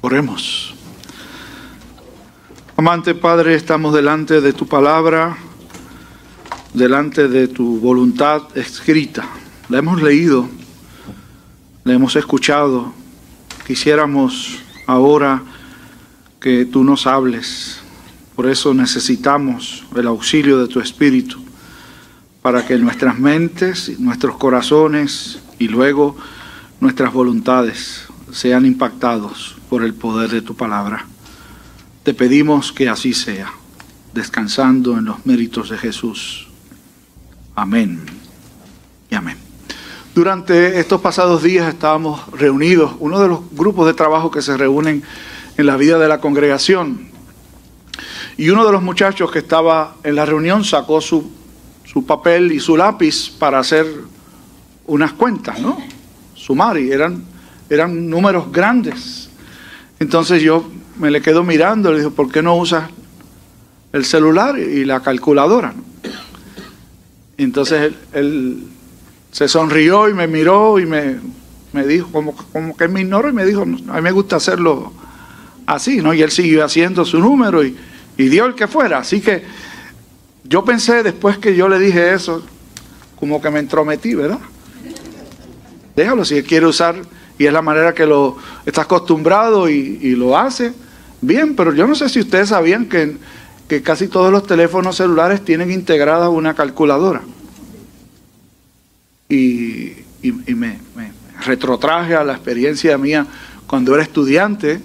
Oremos. Amante Padre, estamos delante de tu palabra, delante de tu voluntad escrita. La hemos leído, la hemos escuchado. Quisiéramos ahora que tú nos hables. Por eso necesitamos el auxilio de tu Espíritu, para que nuestras mentes, nuestros corazones y luego nuestras voluntades sean impactados por el poder de tu palabra. Te pedimos que así sea, descansando en los méritos de Jesús. Amén y amén. Durante estos pasados días estábamos reunidos, uno de los grupos de trabajo que se reúnen en la vida de la congregación. Y uno de los muchachos que estaba en la reunión sacó su, su papel y su lápiz para hacer unas cuentas, ¿no? Sumar, y eran eran números grandes. Entonces yo me le quedo mirando, le digo, ¿por qué no usas el celular y la calculadora? Entonces él, se sonrió y me miró y me, dijo, como, como, que me ignoró y me dijo, a mí me gusta hacerlo así, ¿no? Y él siguió haciendo su número y, y dio el que fuera. Así que yo pensé después que yo le dije eso, como que me entrometí, ¿verdad? Déjalo, si él quiere usar y es la manera que lo está acostumbrado y, lo hace. Bien, pero yo no sé si ustedes sabían que, casi todos los teléfonos celulares tienen integrada una calculadora. Y, me, retrotraje a la experiencia mía cuando era estudiante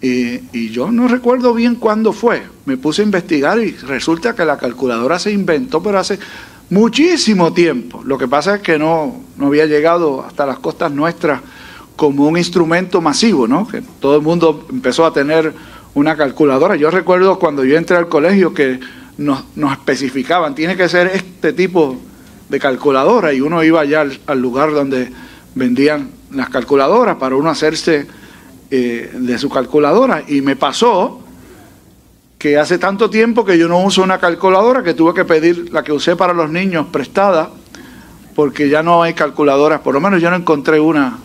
y, yo no recuerdo bien cuándo fue. Me puse a investigar y resulta que la calculadora se inventó, pero hace muchísimo tiempo. Lo que pasa es que no, no había llegado hasta las costas nuestras como un instrumento masivo, ¿no? Que todo el mundo empezó a tener una calculadora. Yo recuerdo cuando yo entré al colegio que nos, especificaban, tiene que ser este tipo de calculadora y uno iba allá al, lugar donde vendían las calculadoras para uno hacerse eh, de su calculadora. Y me pasó que hace tanto tiempo que yo no uso una calculadora que tuve que pedir la que usé para los niños prestada porque ya no hay calculadoras, por lo menos yo no encontré una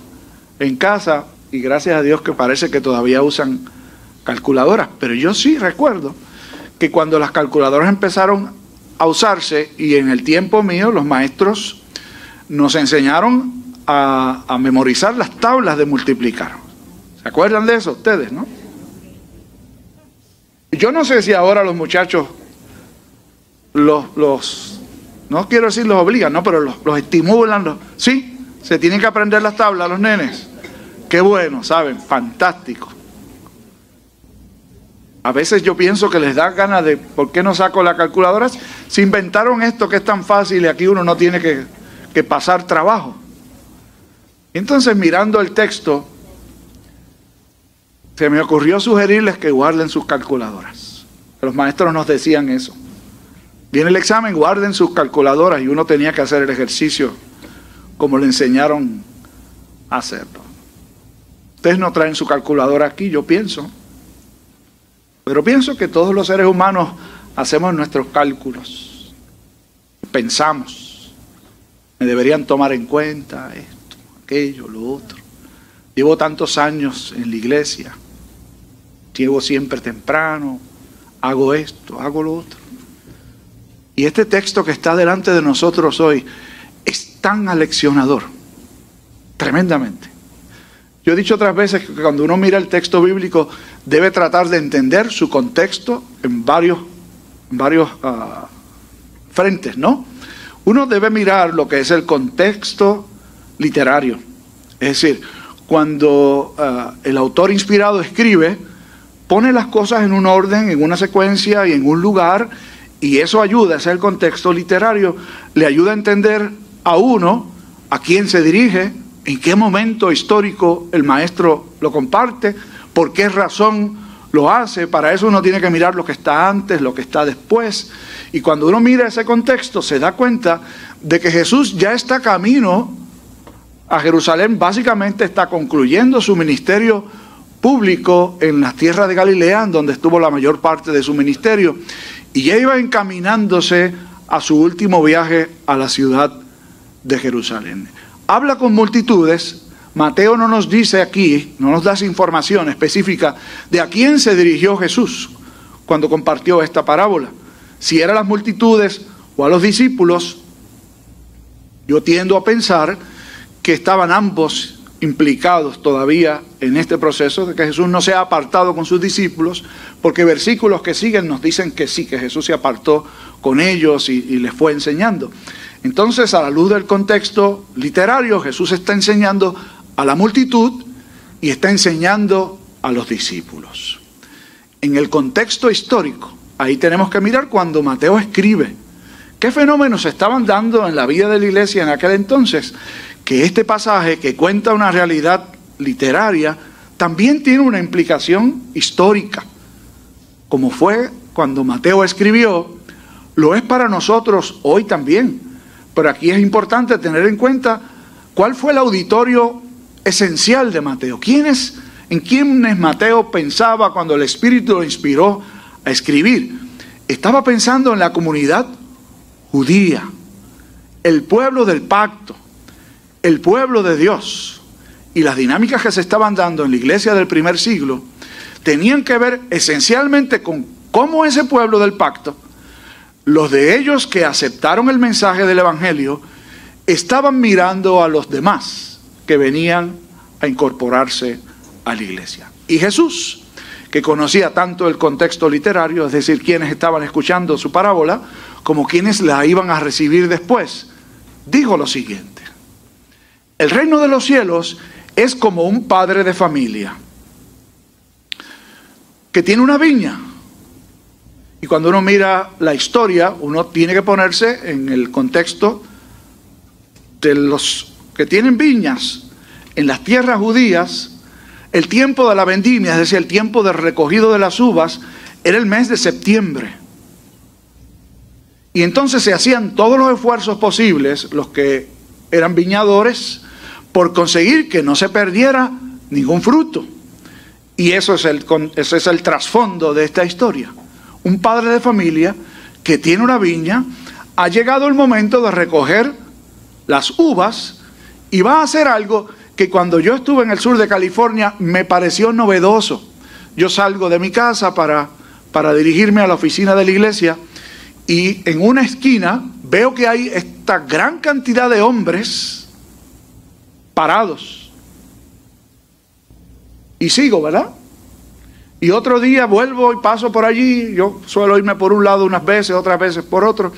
en casa y gracias a Dios que parece que todavía usan calculadoras, pero yo sí recuerdo que cuando las calculadoras empezaron a usarse y en el tiempo mío los maestros nos enseñaron a, memorizar las tablas de multiplicar. ¿Se acuerdan de eso ustedes, no? Yo no sé si ahora los muchachos los, los no quiero decir los obligan, no, pero los, los estimulan, sí, se tienen que aprender las tablas los nenes. Qué bueno, ¿saben? Fantástico. A veces yo pienso que les da ganas de, ¿por qué no saco la calculadora? Se inventaron esto que es tan fácil y aquí uno no tiene que, que pasar trabajo. Entonces mirando el texto, se me ocurrió sugerirles que guarden sus calculadoras. Los maestros nos decían eso. Viene el examen, guarden sus calculadoras y uno tenía que hacer el ejercicio como le enseñaron a hacerlo. Ustedes no traen su calculadora aquí, yo pienso. Pero pienso que todos los seres humanos hacemos nuestros cálculos. Pensamos. Me deberían tomar en cuenta esto, aquello, lo otro. Llevo tantos años en la iglesia. Llego siempre temprano. Hago esto, hago lo otro. Y este texto que está delante de nosotros hoy es tan aleccionador. Tremendamente. Yo he dicho otras veces que cuando uno mira el texto bíblico debe tratar de entender su contexto en varios, varios ah, frentes, ¿no? Uno debe mirar lo que es el contexto literario. Es decir, cuando ah, el autor inspirado escribe, pone las cosas en un orden, en una secuencia y en un lugar, y eso ayuda, ese es el contexto literario, le ayuda a entender a uno a quién se dirige, en qué momento histórico el maestro lo comparte, por qué razón lo hace. Para eso uno tiene que mirar lo que está antes, lo que está después. Y cuando uno mira ese contexto, se da cuenta de que Jesús ya está camino a Jerusalén, básicamente está concluyendo su ministerio público en las tierras de Galilea, donde estuvo la mayor parte de su ministerio, y ya iba encaminándose a su último viaje a la ciudad de Jerusalén habla con multitudes Mateo no nos dice aquí, no nos da información específica de a quién se dirigió Jesús cuando compartió esta parábola. Si eran las multitudes o a los discípulos, yo tiendo a pensar que estaban ambos implicados todavía en este proceso de que Jesús no se ha apartado con sus discípulos, porque versículos que siguen nos dicen que sí, que Jesús se apartó con ellos y les fue enseñando. Entonces, a la luz del contexto literario, Jesús está enseñando a la multitud y está enseñando a los discípulos. En el contexto histórico, ahí tenemos que mirar cuando Mateo escribe qué fenómenos estaban dando en la vida de la iglesia en aquel entonces, que este pasaje que cuenta una realidad literaria también tiene una implicación histórica, como fue cuando Mateo escribió, lo es para nosotros hoy también. Pero aquí es importante tener en cuenta cuál fue el auditorio esencial de Mateo. ¿Quiénes, ¿En quiénes Mateo pensaba cuando el Espíritu lo inspiró a escribir? Estaba pensando en la comunidad judía, el pueblo del pacto, el pueblo de Dios. Y las dinámicas que se estaban dando en la iglesia del primer siglo tenían que ver esencialmente con cómo ese pueblo del pacto, los de ellos que aceptaron el mensaje del Evangelio, estaban mirando a los demás que venían a incorporarse a la iglesia. Y Jesús, que conocía tanto el contexto literario, es decir, quienes estaban escuchando su parábola, como quienes la iban a recibir después, dijo lo siguiente. El reino de los cielos es como un padre de familia que tiene una viña. Y cuando uno mira la historia, uno tiene que ponerse en el contexto de los que tienen viñas en las tierras judías, el tiempo de la vendimia, es decir, el tiempo de recogido de las uvas, era el mes de septiembre. Y entonces se hacían todos los esfuerzos posibles, los que eran viñadores, por conseguir que no se perdiera ningún fruto. Y eso es el, ese es el trasfondo de esta historia. Un padre de familia que tiene una viña, ha llegado el momento de recoger las uvas y va a hacer algo que cuando yo estuve en el sur de California me pareció novedoso. Yo salgo de mi casa para, para dirigirme a la oficina de la iglesia y en una esquina veo que hay esta gran cantidad de hombres parados. Y sigo, ¿verdad? Y otro día vuelvo y paso por allí, yo suelo irme por un lado unas veces, otras veces por otro.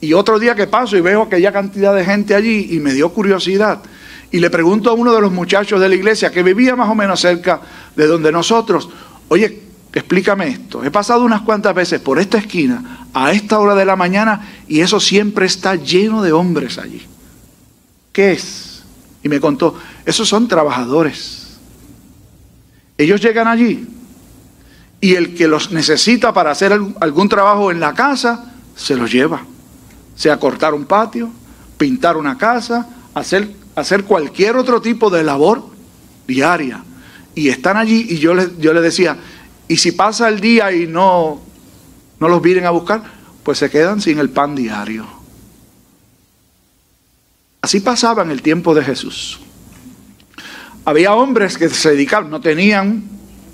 Y otro día que paso y veo aquella cantidad de gente allí y me dio curiosidad. Y le pregunto a uno de los muchachos de la iglesia que vivía más o menos cerca de donde nosotros, oye, explícame esto. He pasado unas cuantas veces por esta esquina a esta hora de la mañana y eso siempre está lleno de hombres allí. ¿Qué es? Y me contó, esos son trabajadores. Ellos llegan allí y el que los necesita para hacer algún trabajo en la casa, se los lleva sea cortar un patio, pintar una casa, hacer, cualquier otro tipo de labor diaria. Y están allí y yo les, yo les decía, y si pasa el día y no, no los vienen a buscar, pues se quedan sin el pan diario. Así pasaba en el tiempo de Jesús. Había hombres que se dedicaban, no tenían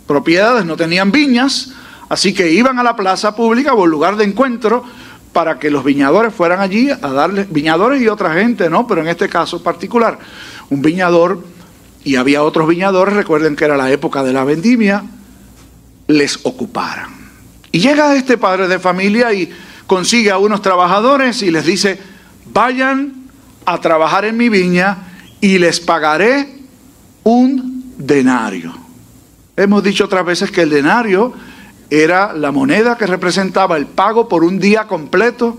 propiedades, no tenían viñas, así que iban a la plaza pública o el lugar de encuentro para que los viñadores fueran allí a darle, viñadores y otra gente, ¿no? Pero en este caso particular, un viñador y había otros viñadores, recuerden que era la época de la vendimia, les ocuparan. Y llega este padre de familia y consigue a unos trabajadores y les dice, vayan a trabajar en mi viña y les pagaré un denario. Hemos dicho otras veces que el denario era la moneda que representaba el pago por un día completo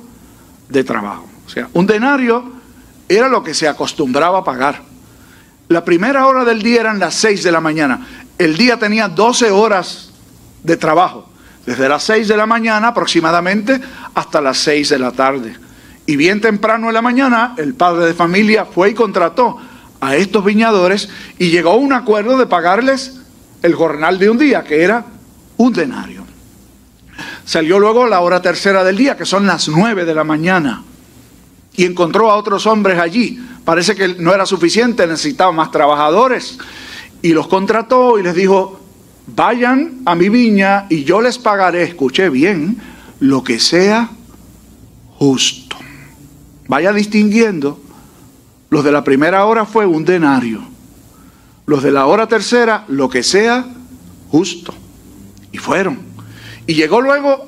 de trabajo. O sea, un denario era lo que se acostumbraba a pagar. La primera hora del día eran las 6 de la mañana. El día tenía 12 horas de trabajo, desde las 6 de la mañana aproximadamente hasta las 6 de la tarde. Y bien temprano en la mañana, el padre de familia fue y contrató a estos viñadores y llegó a un acuerdo de pagarles el jornal de un día, que era un denario. Salió luego la hora tercera del día, que son las nueve de la mañana. y encontró a otros hombres allí. Parece que no era suficiente, necesitaba más trabajadores y los contrató y les dijo, vayan a mi viña y yo les pagaré, escuché bien, lo que sea justo. Vaya distinguiendo, los de la primera hora fue un denario, los de la hora tercera, lo que sea justo. Y fueron. Y llegó luego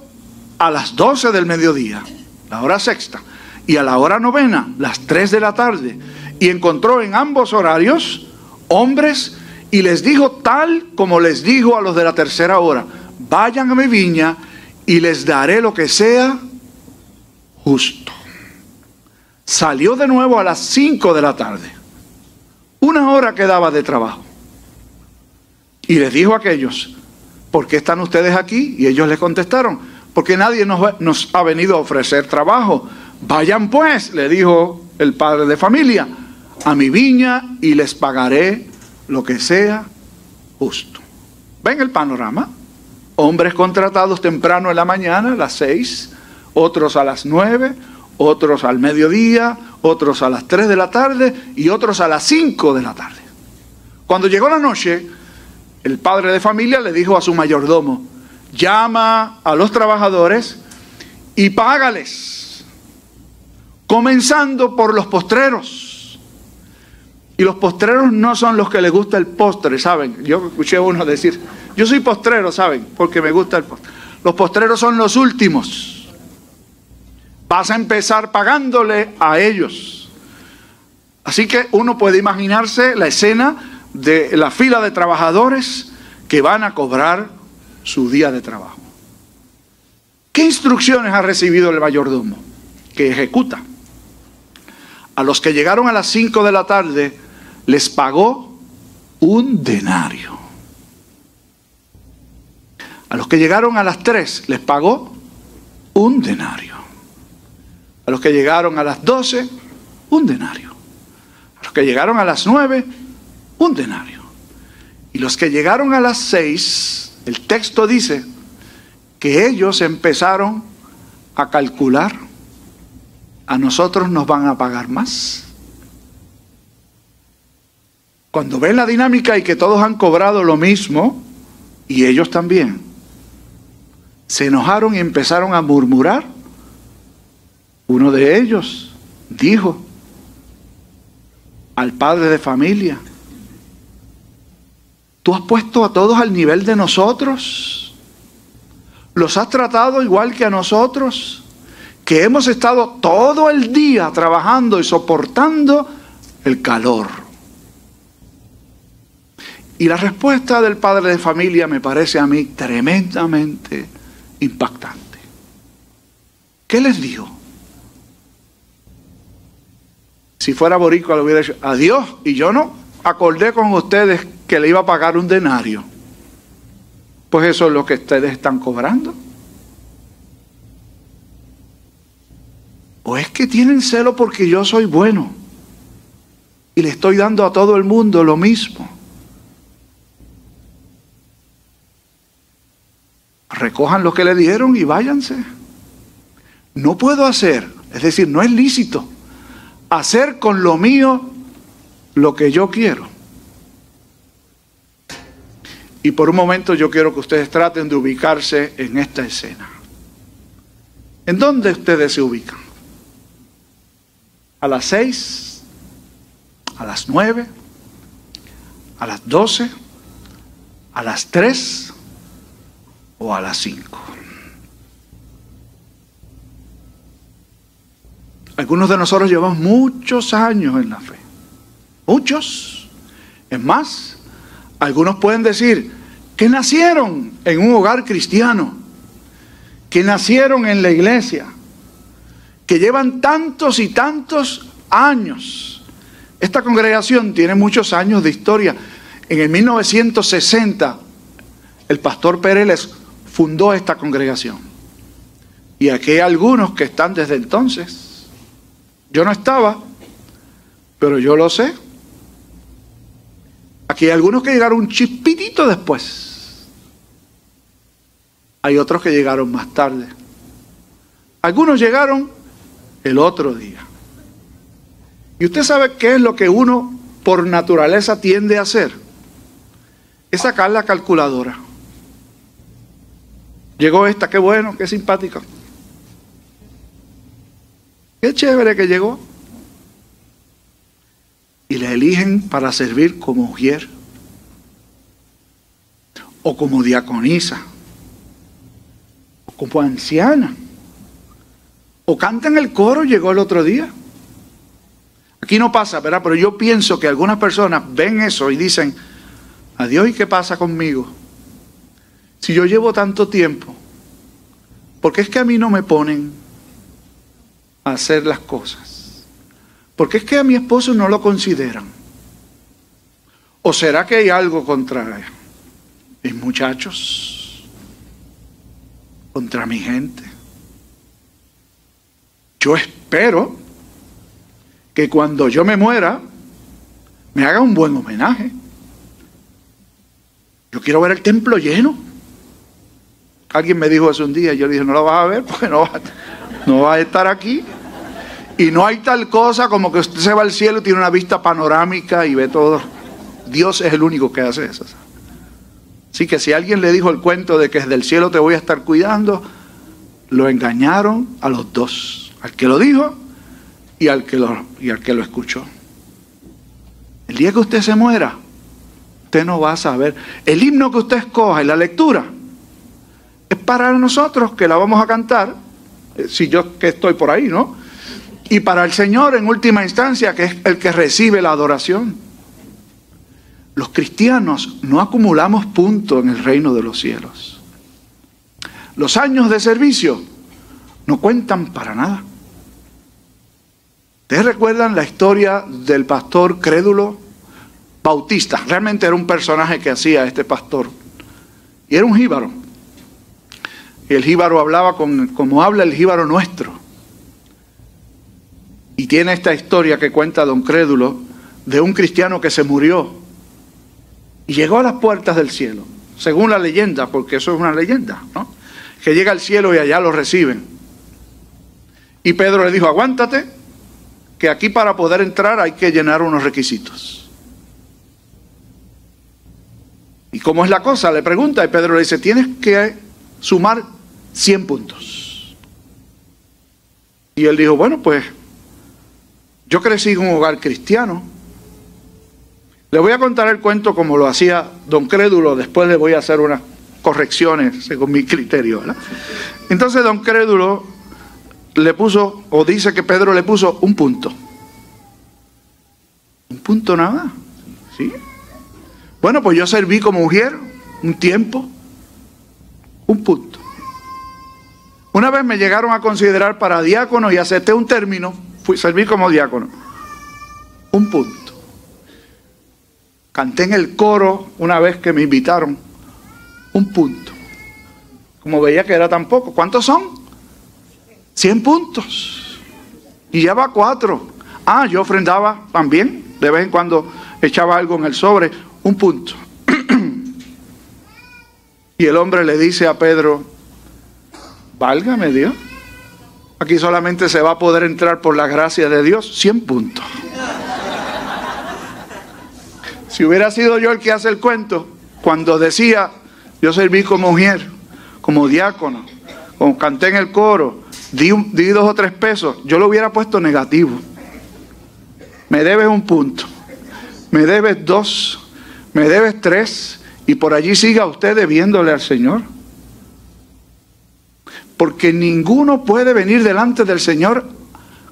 a las 12 del mediodía, la hora sexta, y a la hora novena, las 3 de la tarde, y encontró en ambos horarios hombres y les dijo tal como les dijo a los de la tercera hora, vayan a mi viña y les daré lo que sea justo. Salió de nuevo a las 5 de la tarde. Una hora quedaba de trabajo. Y les dijo a aquellos, ¿por qué están ustedes aquí? Y ellos le contestaron, porque nadie nos, nos ha venido a ofrecer trabajo. Vayan pues, le dijo el padre de familia, a mi viña y les pagaré lo que sea justo. ¿Ven el panorama? Hombres contratados temprano en la mañana, a las seis, otros a las nueve, otros al mediodía, otros a las tres de la tarde y otros a las cinco de la tarde. Cuando llegó la noche, el padre de familia le dijo a su mayordomo, llama a los trabajadores y págales, comenzando por los postreros. Y los postreros no son los que les gusta el postre, ¿saben? Yo escuché a uno decir, yo soy postrero, ¿saben? Porque me gusta el postre. Los postreros son los últimos. Vas a empezar pagándole a ellos. Así que uno puede imaginarse la escena de la fila de trabajadores que van a cobrar su día de trabajo. ¿Qué instrucciones ha recibido el mayordomo? Que ejecuta. A los que llegaron a las 5 de la tarde les pagó un denario. A los que llegaron a las 3 les pagó un denario. A los que llegaron a las 12, un denario. A los que llegaron a las 9, un denario. Y los que llegaron a las 6, el texto dice que ellos empezaron a calcular, a nosotros nos van a pagar más. Cuando ven la dinámica y que todos han cobrado lo mismo, y ellos también, se enojaron y empezaron a murmurar. Uno de ellos dijo al padre de familia, ¿tú has puesto a todos al nivel de nosotros? ¿Los has tratado igual que a nosotros? Que hemos estado todo el día trabajando y soportando el calor. Y la respuesta del padre de familia me parece a mí tremendamente impactante. ¿Qué les dijo? Si fuera boricua le hubiera dicho, adiós, y yo no acordé con ustedes que le iba a pagar un denario. Pues eso es lo que ustedes están cobrando. ¿O es que tienen celo porque yo soy bueno y le estoy dando a todo el mundo lo mismo? recojan lo que le dieron y váyanse. No puedo hacer, es decir, no es lícito hacer con lo mío lo que yo quiero. Y por un momento yo quiero que ustedes traten de ubicarse en esta escena. ¿En dónde ustedes se ubican? ¿A las seis? ¿A las nueve? ¿A las doce? ¿A las tres? o a las 5. Algunos de nosotros llevamos muchos años en la fe. Muchos. Es más, algunos pueden decir que nacieron en un hogar cristiano, que nacieron en la iglesia, que llevan tantos y tantos años. Esta congregación tiene muchos años de historia. En el 1960, el pastor Pérez fundó esta congregación. Y aquí hay algunos que están desde entonces. Yo no estaba, pero yo lo sé. Aquí hay algunos que llegaron un chispitito después. Hay otros que llegaron más tarde. Algunos llegaron el otro día. Y usted sabe qué es lo que uno por naturaleza tiende a hacer. Es sacar la calculadora. Llegó esta, qué bueno, qué simpática. Qué chévere que llegó. Y la eligen para servir como mujer o como diaconisa o como anciana o canta en el coro, llegó el otro día. Aquí no pasa, ¿verdad? Pero yo pienso que algunas personas ven eso y dicen, adiós, ¿y qué pasa conmigo? Si yo llevo tanto tiempo, ¿por qué es que a mí no me ponen hacer las cosas? ¿Por qué es que a mi esposo no lo consideran? ¿O será que hay algo contra mis muchachos? ¿Contra mi gente? Yo espero que cuando yo me muera me haga un buen homenaje. Yo quiero ver el templo lleno. Alguien me dijo hace un día, yo le dije, no lo vas a ver porque no va, no va a estar aquí. Y no hay tal cosa como que usted se va al cielo y tiene una vista panorámica y ve todo. Dios es el único que hace eso. Así que si alguien le dijo el cuento de que desde el cielo te voy a estar cuidando, lo engañaron a los dos. Al que lo dijo y al que lo, y al que lo escuchó. El día que usted se muera, usted no va a saber. El himno que usted escoja y la lectura es para nosotros que la vamos a cantar, eh, si yo que estoy por ahí, ¿no? Y para el Señor en última instancia, que es el que recibe la adoración. Los cristianos no acumulamos puntos en el reino de los cielos. Los años de servicio no cuentan para nada. ¿Ustedes recuerdan la historia del pastor crédulo bautista? Realmente era un personaje que hacía este pastor. Y era un jíbaro. Y el jíbaro hablaba con, como habla el jíbaro nuestro. Y tiene esta historia que cuenta don Crédulo de un cristiano que se murió y llegó a las puertas del cielo, según la leyenda, porque eso es una leyenda, ¿no? Que llega al cielo y allá lo reciben. Y Pedro le dijo, aguántate, que aquí para poder entrar hay que llenar unos requisitos. ¿Y cómo es la cosa? Le pregunta y Pedro le dice, tienes que sumar 100 puntos. Y él dijo, bueno, pues yo crecí en un hogar cristiano. Le voy a contar el cuento como lo hacía don Crédulo, después le voy a hacer unas correcciones según mi criterio. Entonces don Crédulo le puso, o dice que Pedro le puso un punto. Un punto nada. ¿Sí? Bueno, pues yo serví como mujer un tiempo. Un punto. Una vez me llegaron a considerar para diácono y acepté un término, fui serví como diácono. Un punto. Canté en el coro una vez que me invitaron. Un punto. Como veía que era tan poco. ¿Cuántos son? 100 puntos. Y ya va cuatro. Ah, yo ofrendaba también. De vez en cuando echaba algo en el sobre. Un punto. y el hombre le dice a Pedro, Válgame Dios. Aquí solamente se va a poder entrar por la gracia de Dios 100 puntos. Si hubiera sido yo el que hace el cuento, cuando decía, yo serví como mujer, como diácono, como canté en el coro, di, di dos o tres pesos, yo lo hubiera puesto negativo. Me debes un punto, me debes dos, me debes tres, y por allí siga usted debiéndole al Señor. Porque ninguno puede venir delante del Señor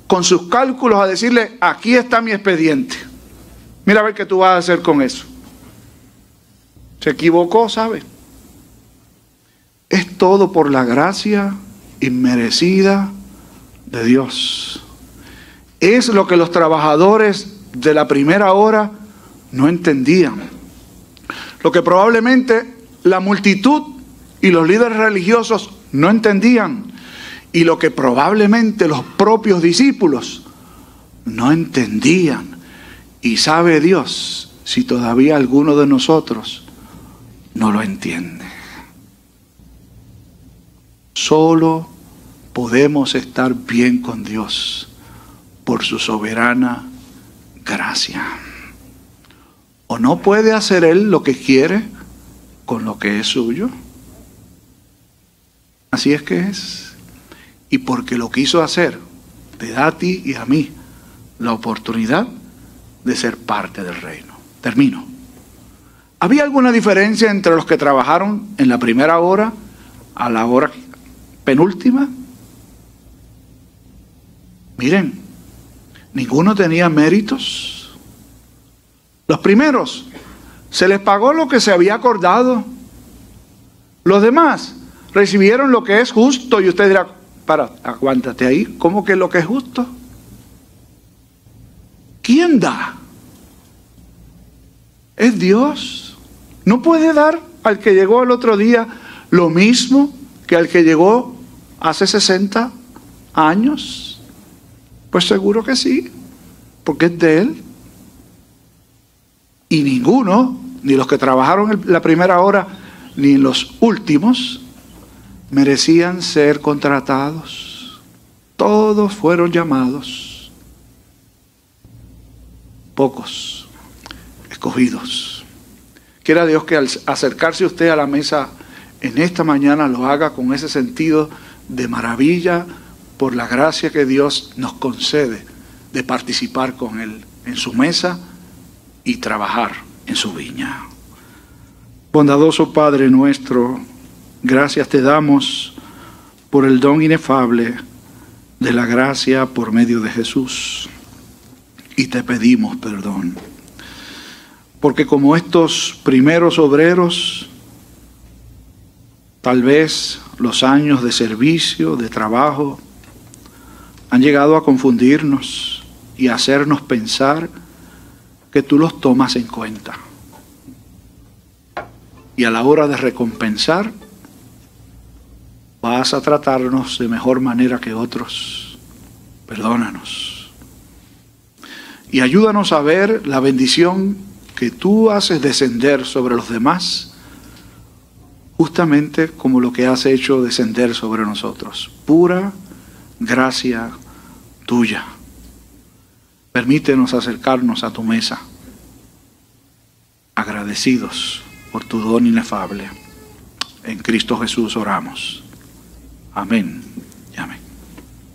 con sus cálculos a decirle, aquí está mi expediente. Mira a ver qué tú vas a hacer con eso. Se equivocó, ¿sabe? Es todo por la gracia inmerecida de Dios. Es lo que los trabajadores de la primera hora no entendían. Lo que probablemente la multitud y los líderes religiosos no entendían y lo que probablemente los propios discípulos no entendían. Y sabe Dios si todavía alguno de nosotros no lo entiende. Solo podemos estar bien con Dios por su soberana gracia. ¿O no puede hacer Él lo que quiere con lo que es suyo? Así es que es. Y porque lo quiso hacer, te da a ti y a mí la oportunidad de ser parte del reino. Termino. ¿Había alguna diferencia entre los que trabajaron en la primera hora a la hora penúltima? Miren, ninguno tenía méritos. Los primeros, se les pagó lo que se había acordado. Los demás recibieron lo que es justo y usted dirá, para, aguántate ahí, ¿cómo que lo que es justo? ¿Quién da? Es Dios. No puede dar al que llegó el otro día lo mismo que al que llegó hace 60 años. Pues seguro que sí, porque es de Él. Y ninguno, ni los que trabajaron la primera hora, ni los últimos, merecían ser contratados. Todos fueron llamados. Pocos escogidos. Quiera Dios que al acercarse usted a la mesa en esta mañana lo haga con ese sentido de maravilla por la gracia que Dios nos concede de participar con Él en su mesa y trabajar en su viña. Bondadoso Padre nuestro, Gracias te damos por el don inefable de la gracia por medio de Jesús. Y te pedimos perdón. Porque como estos primeros obreros, tal vez los años de servicio, de trabajo, han llegado a confundirnos y hacernos pensar que tú los tomas en cuenta. Y a la hora de recompensar, vas a tratarnos de mejor manera que otros. Perdónanos. Y ayúdanos a ver la bendición que tú haces descender sobre los demás, justamente como lo que has hecho descender sobre nosotros. Pura gracia tuya. Permítenos acercarnos a tu mesa, agradecidos por tu don inefable. En Cristo Jesús oramos. Amén.